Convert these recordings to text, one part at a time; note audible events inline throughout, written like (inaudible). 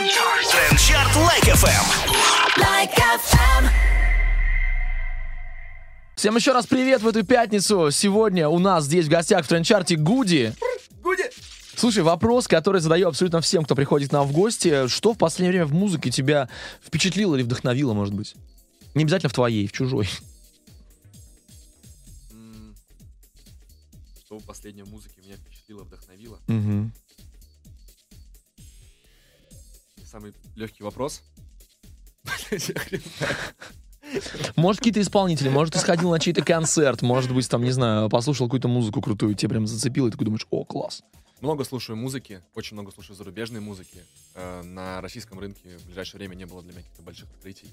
Трендчарт Like FM. Like FM. Всем еще раз привет в эту пятницу. Сегодня у нас здесь в гостях в трендчарте Гуди. Гуди! Слушай, вопрос, который задаю абсолютно всем, кто приходит к нам в гости. Что в последнее время в музыке тебя впечатлило или вдохновило, может быть? Не обязательно в твоей, в чужой. Что в последней музыке меня впечатлило, вдохновило? Мгм. Самый легкий вопрос. Может, какие-то исполнители, может, ты сходил на чей-то концерт, может быть, там, не знаю, послушал какую-то музыку крутую, тебе прям зацепило, и ты такой думаешь, о, класс. Много слушаю музыки, очень много слушаю зарубежной музыки. Э, На российском рынке в ближайшее время не было для меня каких-то больших открытий.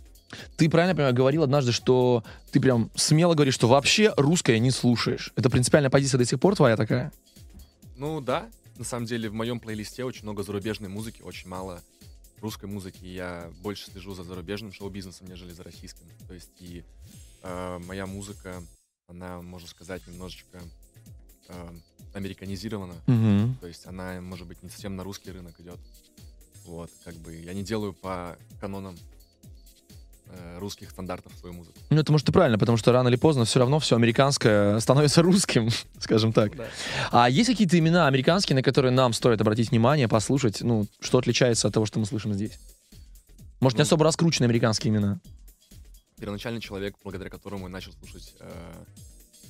Ты правильно понимаю, говорил однажды, что ты прям смело говоришь, что вообще русское не слушаешь. Это принципиальная позиция до сих пор твоя такая? Ну да, на самом деле в моем плейлисте очень много зарубежной музыки, очень мало русской музыки. Я больше слежу за зарубежным шоу-бизнесом, нежели за российским. То есть и э, моя музыка, она, можно сказать, немножечко э, американизирована. Угу. То есть она, может быть, не совсем на русский рынок идет. Вот, как бы я не делаю по канонам русских стандартов свою музыку. Ну, это может и правильно, потому что рано или поздно все равно все американское (laughs) становится русским, (laughs) скажем так. Да. А есть какие-то имена американские, на которые нам стоит обратить внимание, послушать, ну, что отличается от того, что мы слышим здесь? Может, не Ну. особо раскрученные американские имена? Первоначальный человек, благодаря которому я начал слушать э,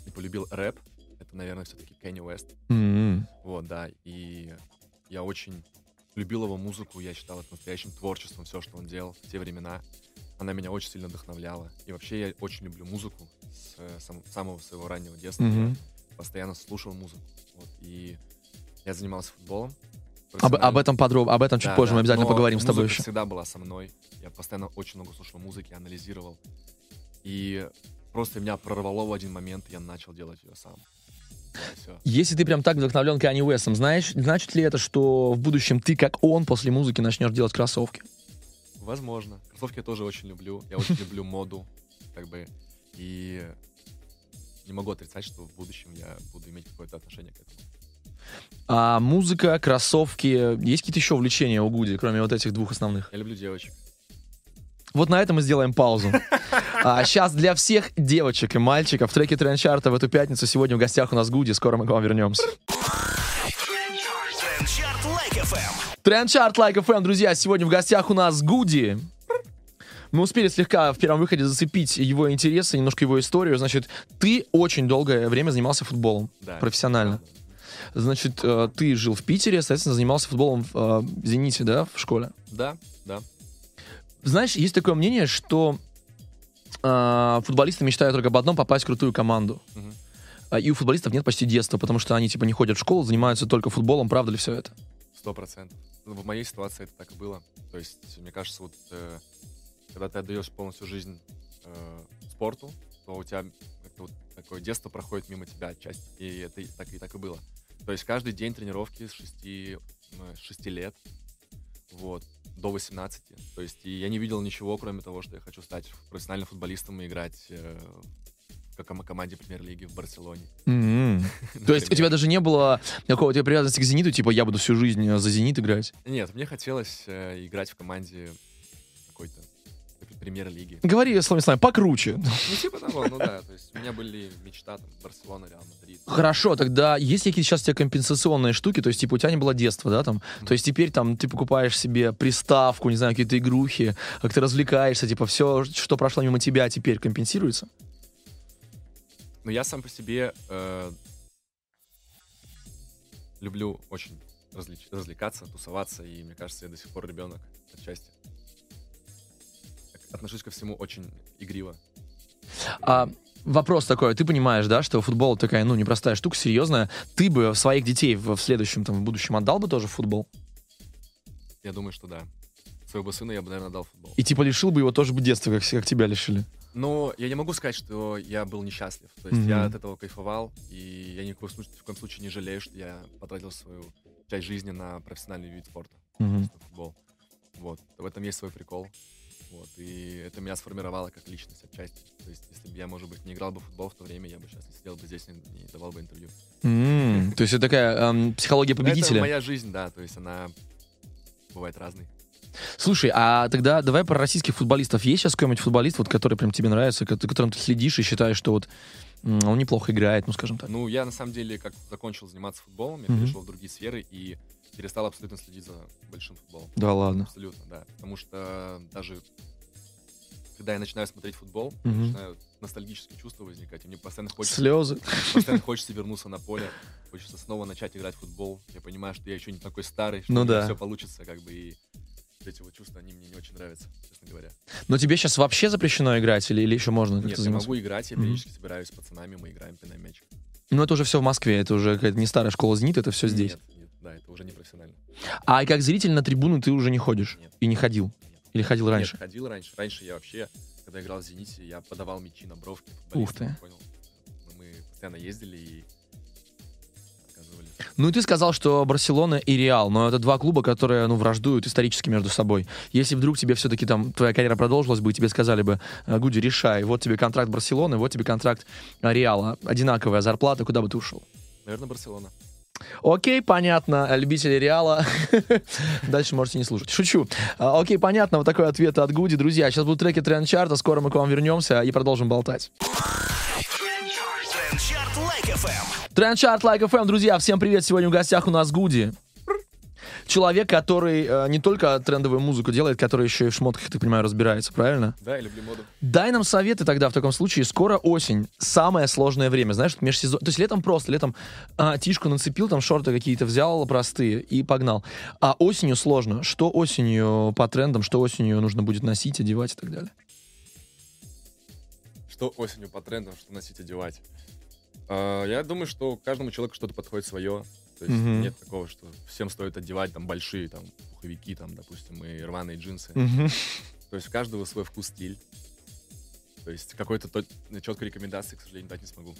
и полюбил рэп, это, наверное, все-таки Кенни Уэст. М-м. Вот, да. И я очень любил его музыку, я считал это настоящим творчеством, все, что он делал в те времена. Она меня очень сильно вдохновляла. И вообще я очень люблю музыку с э, сам- самого своего раннего детства. Мгм. Я постоянно слушал музыку. Вот, и я занимался футболом. Об, об этом подробно, об этом чуть Да, позже да, мы обязательно но поговорим с тобой еще. всегда была со мной. Я постоянно очень много слушал музыки, анализировал. И просто меня прорвало в один момент, я начал делать ее сам. Все. Если ты прям так вдохновлен Канни Уэстом, знаешь, значит ли это, что в будущем ты, как он, после музыки начнешь делать кроссовки? Возможно. Кроссовки я тоже очень люблю. Я очень люблю моду. Как бы. И не могу отрицать, что в будущем я буду иметь какое-то отношение к этому. А музыка, кроссовки, есть какие-то еще увлечения у Гуди, кроме вот этих двух основных? Я люблю девочек. Вот на этом мы сделаем паузу. А сейчас для всех девочек и мальчиков в треке в эту пятницу сегодня в гостях у нас Гуди. Скоро мы к вам вернемся. FM. Трендчарт Like FM, друзья, сегодня в гостях у нас Гуди. Мы успели слегка в первом выходе зацепить его интересы, немножко его историю. Значит, ты очень долгое время занимался футболом Да. профессионально. Значит, э, ты жил в Питере, соответственно, занимался футболом в э, «Зените», да, в школе? Да, да. Знаешь, есть такое мнение, что э, футболисты мечтают только об одном — попасть в крутую команду. А, И у футболистов нет почти детства, потому что они, типа, не ходят в школу, занимаются только футболом. Правда ли все это? Сто процентов. В моей ситуации это так и было. То есть, мне кажется, вот э, когда ты отдаешь полностью жизнь э, спорту, то у тебя как-то вот такое детство проходит мимо тебя отчасти. И это так и так и было. То есть каждый день тренировки с 6, э, с 6 лет вот, до 18. То есть и я не видел ничего, кроме того, что я хочу стать профессиональным футболистом и играть э, в ком- команде премьер-лиги в Барселоне. М-м. (laughs) То есть у тебя даже не было никакого тебе привязанности к «Зениту», типа, я буду всю жизнь э, за «Зенит» играть? Нет, мне хотелось э, играть в команде какой-то премьер-лиги. Говори, словами словами, покруче. Ну, типа того, ну да. То есть у меня были мечта, там, Барселона, Реал Мадрид. Хорошо, тогда есть ли какие-то сейчас у тебя компенсационные штуки? То есть, типа, у тебя не было детства, да, там? То есть теперь там ты покупаешь себе приставку, не знаю, какие-то игрухи, как ты развлекаешься, типа, все, что прошло мимо тебя, теперь компенсируется? Но я сам по себе э, люблю очень различ- развлекаться, тусоваться, и мне кажется, я до сих пор ребенок отчасти. Отношусь ко всему очень игриво. А вопрос такой, ты понимаешь, да, что футбол такая, ну, непростая штука, серьезная. Ты бы своих детей в, в следующем, там, в будущем отдал бы тоже в футбол? Я думаю, что да. Своего сына я бы, наверное, дал футбол. И типа лишил бы его тоже бы детства, как, как тебя лишили? Но я не могу сказать, что я был несчастлив. То есть Мгм. я от этого кайфовал, и я ни в коем случае, в коем случае не жалею, что я потратил свою часть жизни на профессиональный вид спорта, на футбол. Вот. В этом есть свой прикол. Вот. И это меня сформировало как личность отчасти. То есть, если бы я, может быть, не играл бы в футбол в то время, я бы сейчас не сидел бы здесь и не давал бы интервью. М, То есть это такая эм, психология победителя. Это моя жизнь, да, то есть она бывает разной. Слушай, а тогда давай про российских футболистов. Есть сейчас какой-нибудь футболист, вот, который прям тебе нравится, ко- которым ты следишь и считаешь, что вот он неплохо играет, ну, скажем так? Ну, я на самом деле, как закончил заниматься футболом, я Мгм. перешел в другие сферы и перестал абсолютно следить за большим футболом. Да ладно. Абсолютно, да. Потому что даже когда я начинаю смотреть футбол, Мгм. начинают ностальгические чувства возникать. И мне постоянно хочется, Слезы. (laughs) постоянно хочется вернуться на поле, хочется снова начать играть в футбол. Я понимаю, что я еще не такой старый, что Ну у меня да. все получится, как бы, и вот чувства, они мне не очень нравятся, честно говоря. Но тебе сейчас вообще запрещено играть или, или еще можно Нет, я могу играть, я периодически собираюсь с пацанами, мы играем пинай мяч. Ну, это уже все в Москве, это уже какая-то не старая школа «Зенит», это все здесь. Нет, нет, да, это уже не профессионально. А как зритель на трибуну ты уже не ходишь? Нет. И не ходил? Нет. Или ходил раньше? Нет, ходил раньше. Раньше я вообще, когда играл в «Зените», я подавал мячи на бровки. Ух ты. Понял. Мы постоянно ездили и. Ну, и ты сказал, что Барселона и Реал, но это два клуба, которые, ну, враждуют исторически между собой. Если вдруг тебе все-таки там твоя карьера продолжилась бы, и тебе сказали бы, «Э, Гуди, решай, вот тебе контракт Барселоны, вот тебе контракт э, Реала, одинаковая зарплата, куда бы ты ушел? Наверное, Барселона. Окей, понятно, любители Реала. (laughs) Дальше можете не слушать. Шучу. А, Окей, понятно, вот такой ответ от Гуди. Друзья, сейчас будут треки тренд-чарта, скоро мы к вам вернемся и продолжим болтать. Трендчарт Лайк FM. Тренд-чарт Like FM, друзья, всем привет. Сегодня в гостях у нас Гуди. Человек, который э, не только трендовую музыку делает, который еще и в шмотках, я так понимаю, разбирается, правильно? Да, я люблю моду. Дай нам советы тогда в таком случае. Скоро осень, самое сложное время, знаешь, вот межсезон... То есть летом просто, летом а, тишку нацепил, там шорты какие-то взял простые и погнал. А осенью сложно. Что осенью по трендам, что осенью нужно будет носить, одевать и так далее? Что осенью по трендам, что носить, одевать? А, Я думаю, что каждому человеку что-то подходит свое. То есть Мгм. нет такого, что всем стоит одевать там большие там пуховики, там, допустим, и рваные джинсы. Мгм. То есть у каждого свой вкус, стиль. То есть какой-то тот- четкой рекомендации, к сожалению, дать не смогу.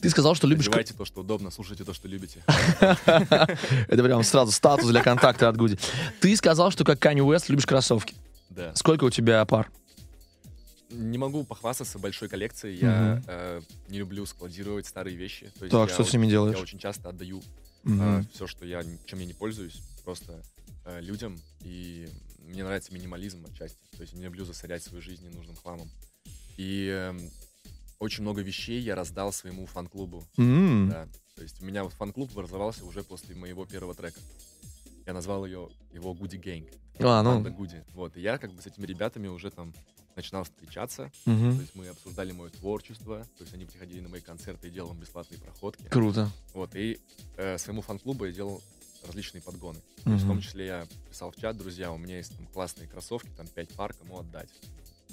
Ты сказал, что любишь... Одевайте то, что удобно, слушайте то, что любите. (laughs) Это прям сразу статус для контакта от Гуди. Ты сказал, что как Канни Уэст любишь кроссовки. Да. Сколько у тебя пар? Не могу похвастаться большой коллекцией. Я э, не люблю складировать старые вещи. То есть Так, я что с ними делаешь? Я очень часто отдаю Мгм. все, что я, чем я не пользуюсь, просто э, людям. И мне нравится минимализм отчасти. То есть не люблю засорять свою жизнь ненужным хламом. И эм, очень много вещей я раздал своему фан-клубу. М. Да. То есть у меня вот фан-клуб образовался уже после моего первого трека. Я назвал ее его Гуди Гэнг. А, ну. Гуди. Вот. И я как бы с этими ребятами уже там начинал встречаться. Мгм. То есть мы обсуждали мое творчество. То есть они приходили на мои концерты и делал им бесплатные проходки. Круто. Вот. И э, своему фан-клубу я делал различные подгоны. То есть в том числе я писал в чат, друзья, у меня есть там классные кроссовки, там 5 пар, кому отдать.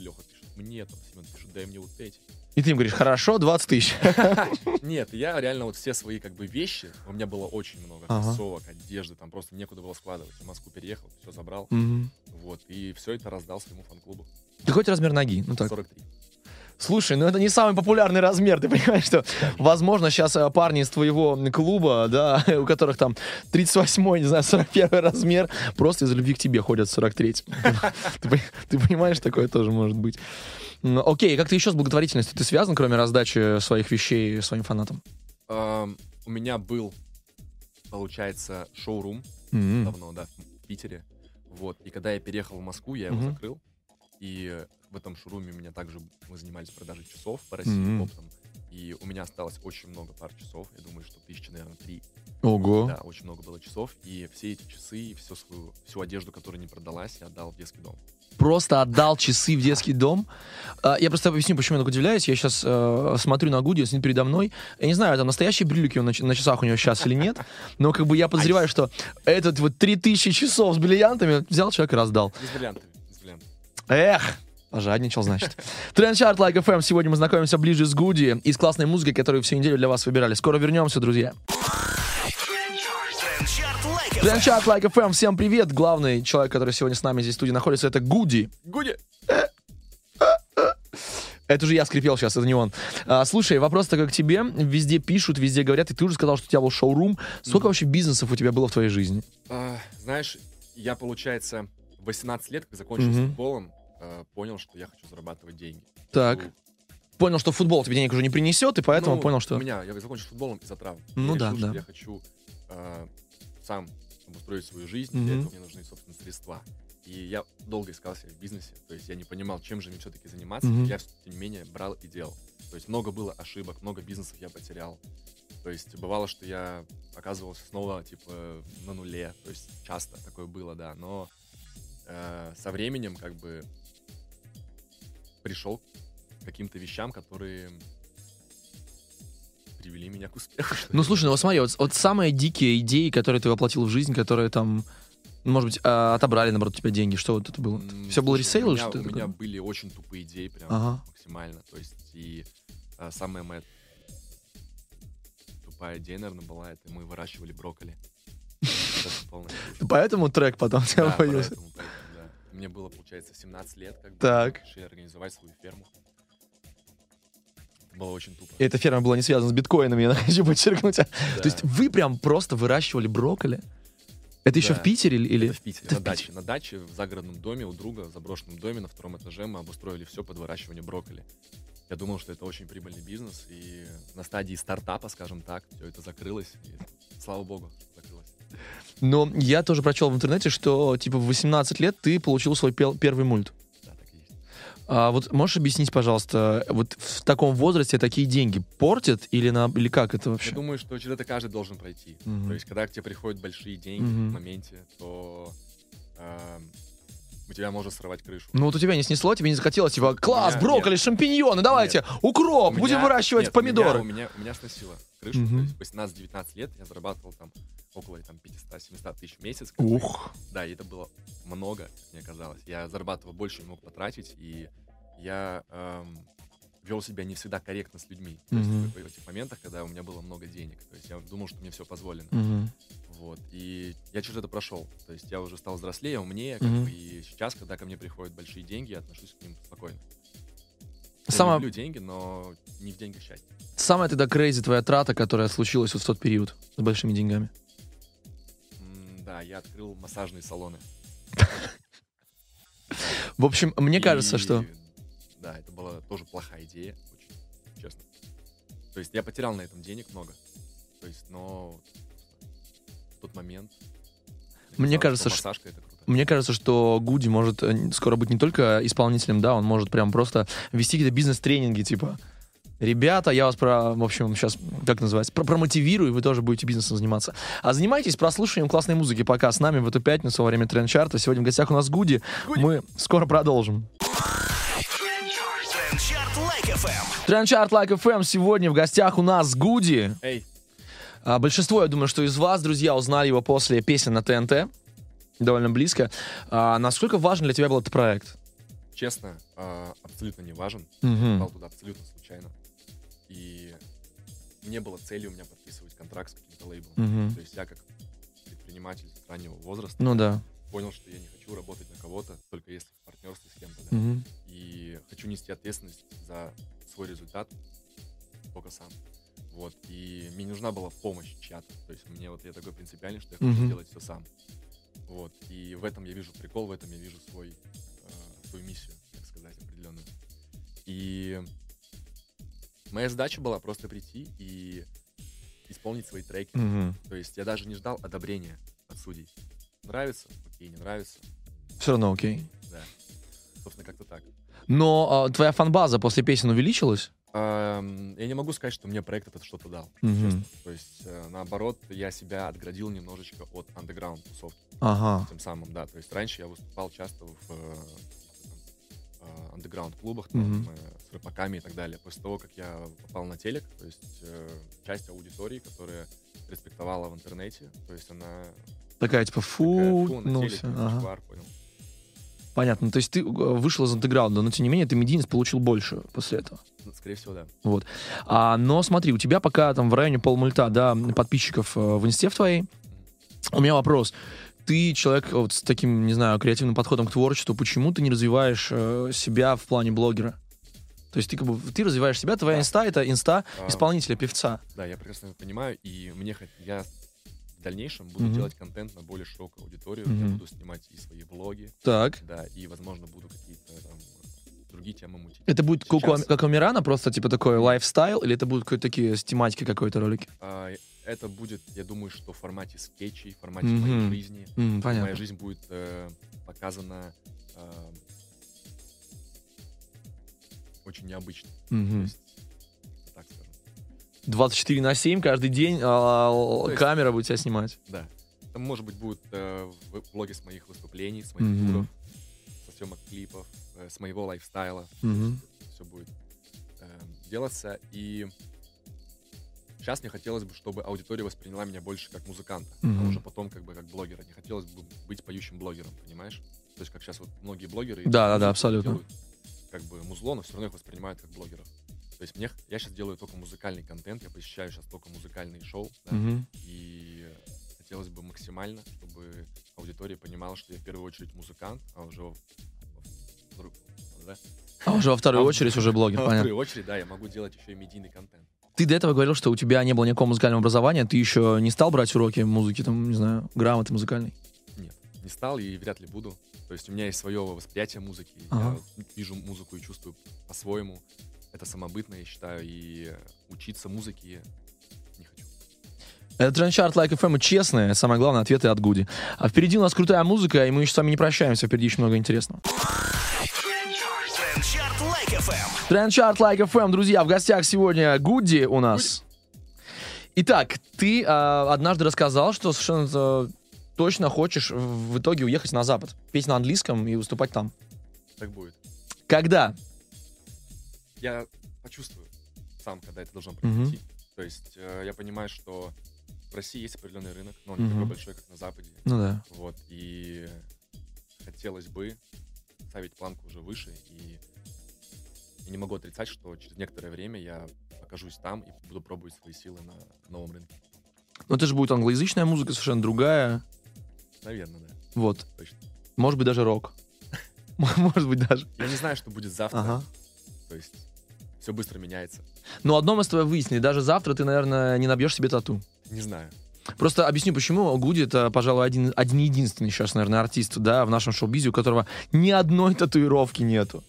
Леха пишет, мне, там, Семен пишет, дай мне вот эти. И ты им говоришь, хорошо, 20 тысяч. (laughs) Нет, я реально вот все свои как бы вещи, у меня было очень много кроссовок, одежды, там просто некуда было складывать. В Москву переехал, все забрал, вот, и все это раздал своему фан-клубу. У тебя размер ноги? Ну так. 43. Слушай, ну это не самый популярный размер, ты понимаешь, что, возможно, сейчас э, парни из твоего клуба, да, (laughs) у которых там 38 не знаю, 41 размер, просто из любви к тебе ходят в 43 (laughs) ты, пон- ты понимаешь, такое тоже может быть. Окей, как ты еще с благотворительностью? Ты связан, кроме раздачи своих вещей своим фанатам? Ам, у меня был, получается, шоурум давно, да, в Питере. Вот. И когда я переехал в Москву, я его закрыл. И э, в этом шоуруме у меня также мы занимались продажей часов по России Мгм. оптом. И у меня осталось очень много пар часов. Я думаю, что тысячи, наверное, три. Ого. Да, очень много было часов. И все эти часы, и всю свою, всю одежду, которая не продалась, я отдал в детский дом. Просто отдал часы в детский дом. А, Я просто объясню, почему я так удивляюсь. Я сейчас смотрю на Гуди, он сидит передо мной. Я не знаю, там настоящие брюлики он на, на часах у него сейчас или нет. Но как бы я подозреваю, что этот вот 3000 часов с бриллиантами взял человек и раздал. С бриллиантами. Эх, пожадничал, значит. (laughs) Трендчарт Like FM. Сегодня мы знакомимся ближе с Гуди и с классной музыкой, которую всю неделю для вас выбирали. Скоро вернемся, друзья. Трендчарт Like FM. Всем привет. Главный человек, который сегодня с нами здесь в студии находится, это Гуди. Гуди! (laughs) Это уже я скрипел сейчас, это не он. А, слушай, вопрос такой к тебе. Везде пишут, везде говорят, и ты уже сказал, что у тебя был шоурум. Сколько вообще бизнесов у тебя было в твоей жизни? А, знаешь, я, получается, 18 лет, как закончил Мгм. футболом, а, понял, что я хочу зарабатывать деньги. Так. Ну, Понял, что футбол тебе денег уже не принесет, и поэтому Ну, понял, что... У меня, я закончил футболом из-за травм. Ну я да, решил, да. я хочу э, сам обустроить свою жизнь, для Мгм. этого мне нужны, собственно, средства. И я долго искал себя в бизнесе, то есть я не понимал, чем же мне все-таки заниматься. Мгм. Я, тем не менее, брал и делал. То есть много было ошибок, много бизнесов я потерял. То есть бывало, что я оказывался снова, типа, на нуле. То есть часто такое было, да. Но э, со временем, как бы, пришел к каким-то вещам, которые привели меня к успеху. Ну слушай, ну вот смотри, вот, вот самые дикие идеи, которые ты воплотил в жизнь, которые там, может быть, а, отобрали, наоборот, у тебя деньги, что вот это было? М, Все было ресейл или меня, что У меня были очень тупые идеи, прям Ага. максимально. То есть и а, самая моя тупая идея, наверное, была, это мы выращивали брокколи. (laughs) Поэтому трек потом у тебя появился. Мне было, получается, 17 лет, как. Так. Решили организовать свою ферму. Это было очень тупо. И эта ферма была не связана с биткоинами, я (laughs) хочу подчеркнуть. То есть вы прям просто выращивали брокколи? Это еще Да. в Питере или... или- Это в Питере, Это на в даче. На даче, в загородном доме у друга, в заброшенном доме на втором этаже мы обустроили все под выращивание брокколи. Я думал, что это очень прибыльный бизнес, и на стадии стартапа, скажем так, все это закрылось, и слава богу, закрылось. Но я тоже прочел в интернете, что типа в 18 лет ты получил свой пел- первый мульт. А вот можешь объяснить, пожалуйста, вот в таком возрасте такие деньги портят или, на, или как это вообще? Я думаю, что через это каждый должен пройти. Мгм. То есть, когда к тебе приходят большие деньги Мгм. в моменте, то эм, у тебя может срывать крышу. Ну вот у тебя не снесло, тебе не захотелось, типа, класс, меня- брокколи, шампиньоны, давайте, укроп, У будем меня- выращивать нет, помидоры. У меня, у меня, у меня сносило крышу. Мгм. То есть в 18-19 лет я зарабатывал там около там, 500-700 тысяч в месяц. Ух. Да, и это было много, мне казалось. Я зарабатывал больше, мог потратить, и я эм, вел себя не всегда корректно с людьми. То есть в, в этих моментах, когда у меня было много денег. То есть я думал, что мне все позволено. Мгм. Вот. И я через это прошел. То есть я уже стал взрослее, умнее. как Мгм. бы, и сейчас, когда ко мне приходят большие деньги, я отношусь к ним спокойно. Я Сама- люблю деньги, но не в деньгах счастье. Самая тогда крейзи твоя трата, которая случилась вот в тот период с большими деньгами. М, Да, я открыл массажные салоны. (laughs) В общем, мне И, кажется, что... Да, это была тоже плохая идея, очень честно. То есть я потерял на этом денег много. То есть, но тот момент... Мне кажется, что что- массажка это круто. Мне кажется, что Гуди может э, скоро быть не только исполнителем, да, он может прям просто вести какие-то бизнес-тренинги, типа, ребята, я вас про, в общем, сейчас, как называется, про промотивирую, и вы тоже будете бизнесом заниматься. А занимайтесь прослушиванием классной музыки пока с нами в эту пятницу во время тренд-чарта. Сегодня в гостях у нас Гуди. Мы скоро продолжим. Трендчарт Лайк FM. Тренд-чарт Like FM сегодня в гостях у нас Гуди. Эй, большинство, я думаю, что из вас, друзья, узнали его после песен на ТНТ. Довольно близко. А, насколько важен для тебя был этот проект? честно, а, абсолютно не важен. Мгм. Попал туда абсолютно случайно. И не было цели у меня подписывать контракт с каким-то лейблом. Мгм. То есть я как предприниматель раннего возраста Ну да. понял, что я не хочу работать на кого-то, только если в партнерстве с кем-то. да. Мгм. И хочу нести ответственность за свой результат только сам. Вот. И мне не нужна была помощь чья-то. То есть мне вот я такой принципиальный, что я хочу Мгм. делать все сам. Вот. И в этом я вижу прикол, в этом я вижу свой, э, свою миссию, так сказать, определенную. И моя задача была просто прийти и исполнить свои треки. Мгм. То есть я даже не ждал одобрения от судей. Нравится? Окей, не нравится? Все равно окей. Да. Собственно, как-то так. Но а, твоя фанбаза после песен увеличилась? Эм, Я не могу сказать, что мне проект этот что-то дал. Честно. То есть, э, наоборот, я себя отградил немножечко от андеграунд тусовки. Ага. Тем самым, да. То есть раньше я выступал часто в э, э, андеграунд-клубах, там, Мгм. э, с рэпаками и так далее. После того, как я попал на телек, то есть часть аудитории, которая респектовала в интернете, то есть она Такая типа такая, фу, «Фу, на ну всё, ну, ага. шквар», понял. Понятно. То есть ты вышел из андеграунда, но тем не менее ты медийность получил больше после этого. Скорее всего, да. А, но смотри, у тебя пока там в районе полмульта, да, подписчиков э, в инсте в твоей. У меня вопрос. Ты человек вот с таким, не знаю, креативным подходом к творчеству. Почему ты не развиваешь э, себя в плане блогера? То есть ты как бы ты развиваешь себя, твоя Да. инста это инста А, исполнителя, певца. Да, я прекрасно это понимаю, и мне я в дальнейшем буду Мгм. делать контент на более широкую аудиторию. Я Мгм. буду снимать и свои влоги, Так. да, и, возможно, буду какие-то там другие темы мутить. Это будет как у, Сейчас. как у Мирана, просто типа такой lifestyle, или это будут какие-то такие с тематикой какой-то ролики? А, это будет, я думаю, что в формате скетчей, в формате Мгм. моей жизни. М, понятно. Моя жизнь будет э, показана э, очень необычно. То Мгм. есть, так скажем. 24 на 7 каждый день То есть- камера будет тебя снимать. Да. Там, может быть, будут э, в- влоги с моих выступлений, с моих Мгм. туров, съемок клипов, э, с моего лайфстайла. Мгм. Все будет э, делаться. И сейчас мне хотелось бы, чтобы аудитория восприняла меня больше как музыканта, Мгм. а уже потом как бы как блогера. Не хотелось бы быть поющим блогером, понимаешь? То есть как сейчас вот многие блогеры... Да, да, да, абсолютно. делают Как бы музло, но все равно их воспринимают как блогеров. То есть мне, я сейчас делаю только музыкальный контент, я посещаю сейчас только музыкальные шоу, да, Мгм. Максимально, чтобы аудитория понимала, что я в первую очередь музыкант, а уже во, во да? А уже во вторую А очередь уже блогер, А во понятно. вторую очередь, да, я могу делать еще и медийный контент. Ты до этого говорил, что у тебя не было никакого музыкального образования, ты еще не стал брать уроки музыки, там, не знаю, грамоты музыкальной? Нет, не стал и вряд ли буду. То есть у меня есть свое восприятие музыки. Ага. Я вижу музыку и чувствую по-своему. Это самобытно, я считаю, и учиться музыке. Это Трендчарт Like FM, и честные, самое главное, ответы от Гуди. А впереди у нас крутая музыка, и мы еще с вами не прощаемся, впереди еще много интересного. Трендчарт Like FM. Трендчарт Like FM, друзья, в гостях сегодня Гуди у нас. Итак, ты а, однажды рассказал, что совершенно э, точно хочешь в итоге уехать на Запад, петь на английском и выступать там. Так будет. Когда? Я почувствую сам, когда это должно произойти. То есть э, я понимаю, что в России есть определенный рынок, но он не Мгм. такой большой, как на Западе. Ну да. Вот, и хотелось бы ставить планку уже выше, и я не могу отрицать, что через некоторое время я окажусь там и буду пробовать свои силы на новом рынке. Но это же будет англоязычная музыка, совершенно другая. Наверное, да, Вот. точно. Может быть, даже рок. (laughs) Может быть, даже. Я не знаю, что будет завтра, Ага. то есть все быстро меняется. Но одно мы с тобой выяснили. Даже завтра ты, наверное, не набьешь себе тату. Не знаю. Просто объясню, почему. Гуди это, пожалуй, один, один единственный сейчас, наверное, артист, да, в нашем шоу-бизе, у которого ни одной татуировки нету.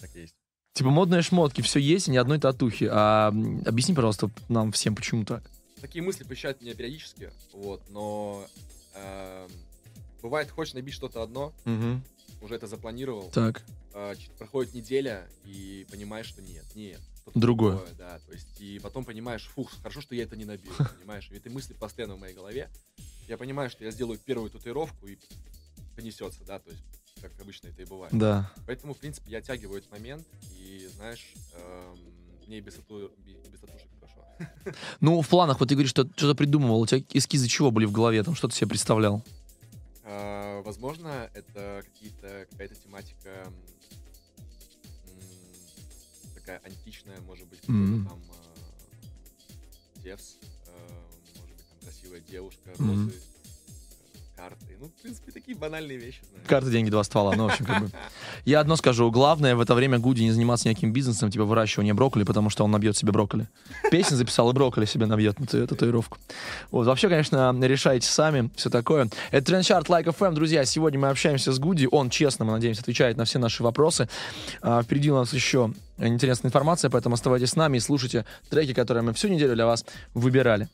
Так есть. Типа модные шмотки, все есть, и ни одной татухи. А объясни, пожалуйста, нам всем, почему так. Такие мысли посещают меня периодически, вот, но эм, бывает, хочешь набить что-то одно, уже это запланировал, Так. чуть проходит неделя и понимаешь, что нет, нет. Что-то Другое. да, то есть, и потом понимаешь, фух, хорошо, что я это не набил, (laughs) понимаешь, и мысли постоянно в моей голове. Я понимаю, что я сделаю первую татуировку и понесется, да, то есть, как обычно это и бывает. Да. Поэтому, в принципе, я оттягиваю этот момент, и, знаешь, эм, мне и без, тату- без татушек хорошо. (laughs) Ну, в планах, вот ты говоришь, что что-то придумывал. У тебя эскизы чего были в голове? Там что ты себе представлял? А, Возможно, это какие-то какая-то тематика такая античная, может быть, Мгм. там а, Зевс, а, может быть, там красивая девушка, розы, э, карты. Ну, в принципе, такие банальные вещи. знаешь. Карты, деньги, два ствола. Ну, в общем, как бы. (laughs) Я одно скажу. Главное в это время Гуди не заниматься никаким бизнесом, типа выращивания брокколи, потому что он набьет себе брокколи. Песню записал, и брокколи себе набьет на тату- татуировку. Вот. Вообще, конечно, решайте сами, все такое. Это Трендчарт Like FM, друзья. Сегодня мы общаемся с Гуди. Он, честно, мы надеемся, отвечает на все наши вопросы. А, впереди у нас еще интересная информация, поэтому оставайтесь с нами и слушайте треки, которые мы всю неделю для вас выбирали.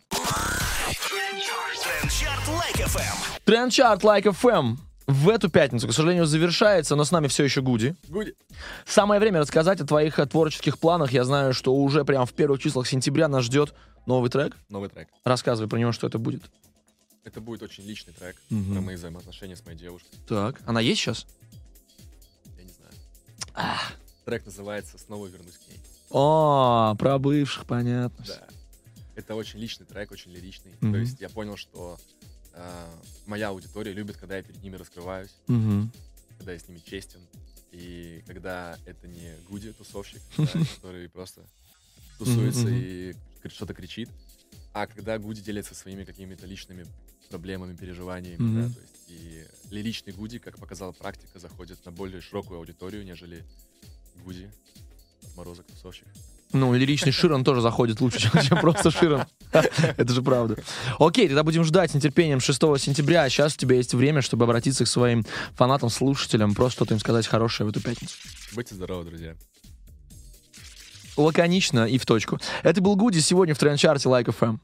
ФМ. Трендчарт Like FM в эту пятницу, к сожалению, завершается, но с нами все еще Гуди. Гуди. Самое время рассказать о твоих э, творческих планах. Я знаю, что уже прям в первых числах сентября нас ждет новый трек. Новый трек. Рассказывай про него, что это будет. Это будет очень личный трек Мгм. про мои взаимоотношения с моей девушкой. Так. Она есть сейчас? Я не знаю. Трек называется «Снова вернусь к ней». О, про бывших, понятно. Да. Это очень личный трек, очень лиричный. Мгм. То есть я понял, что э, моя аудитория любит, когда я перед ними раскрываюсь, Мгм. когда я с ними честен. И когда это не Гуди, тусовщик, (laughs) который просто тусуется и что-то кричит, а когда Гуди делится своими какими-то личными проблемами, переживаниями, да, то есть и лиричный Гуди, как показала практика, заходит на более широкую аудиторию, нежели Гуди, отморозок, тусовщик. Ну, лиричный Ширан тоже заходит лучше, чем, чем просто Ширан. (laughs) Это же правда. Окей, тогда будем ждать с нетерпением 6 сентября. А сейчас у тебя есть время, чтобы обратиться к своим фанатам, слушателям, просто что-то им сказать хорошее в эту пятницу. Будьте здоровы, друзья. Лаконично и в точку. Это был Гуди сегодня в тренд-чарте Like FM.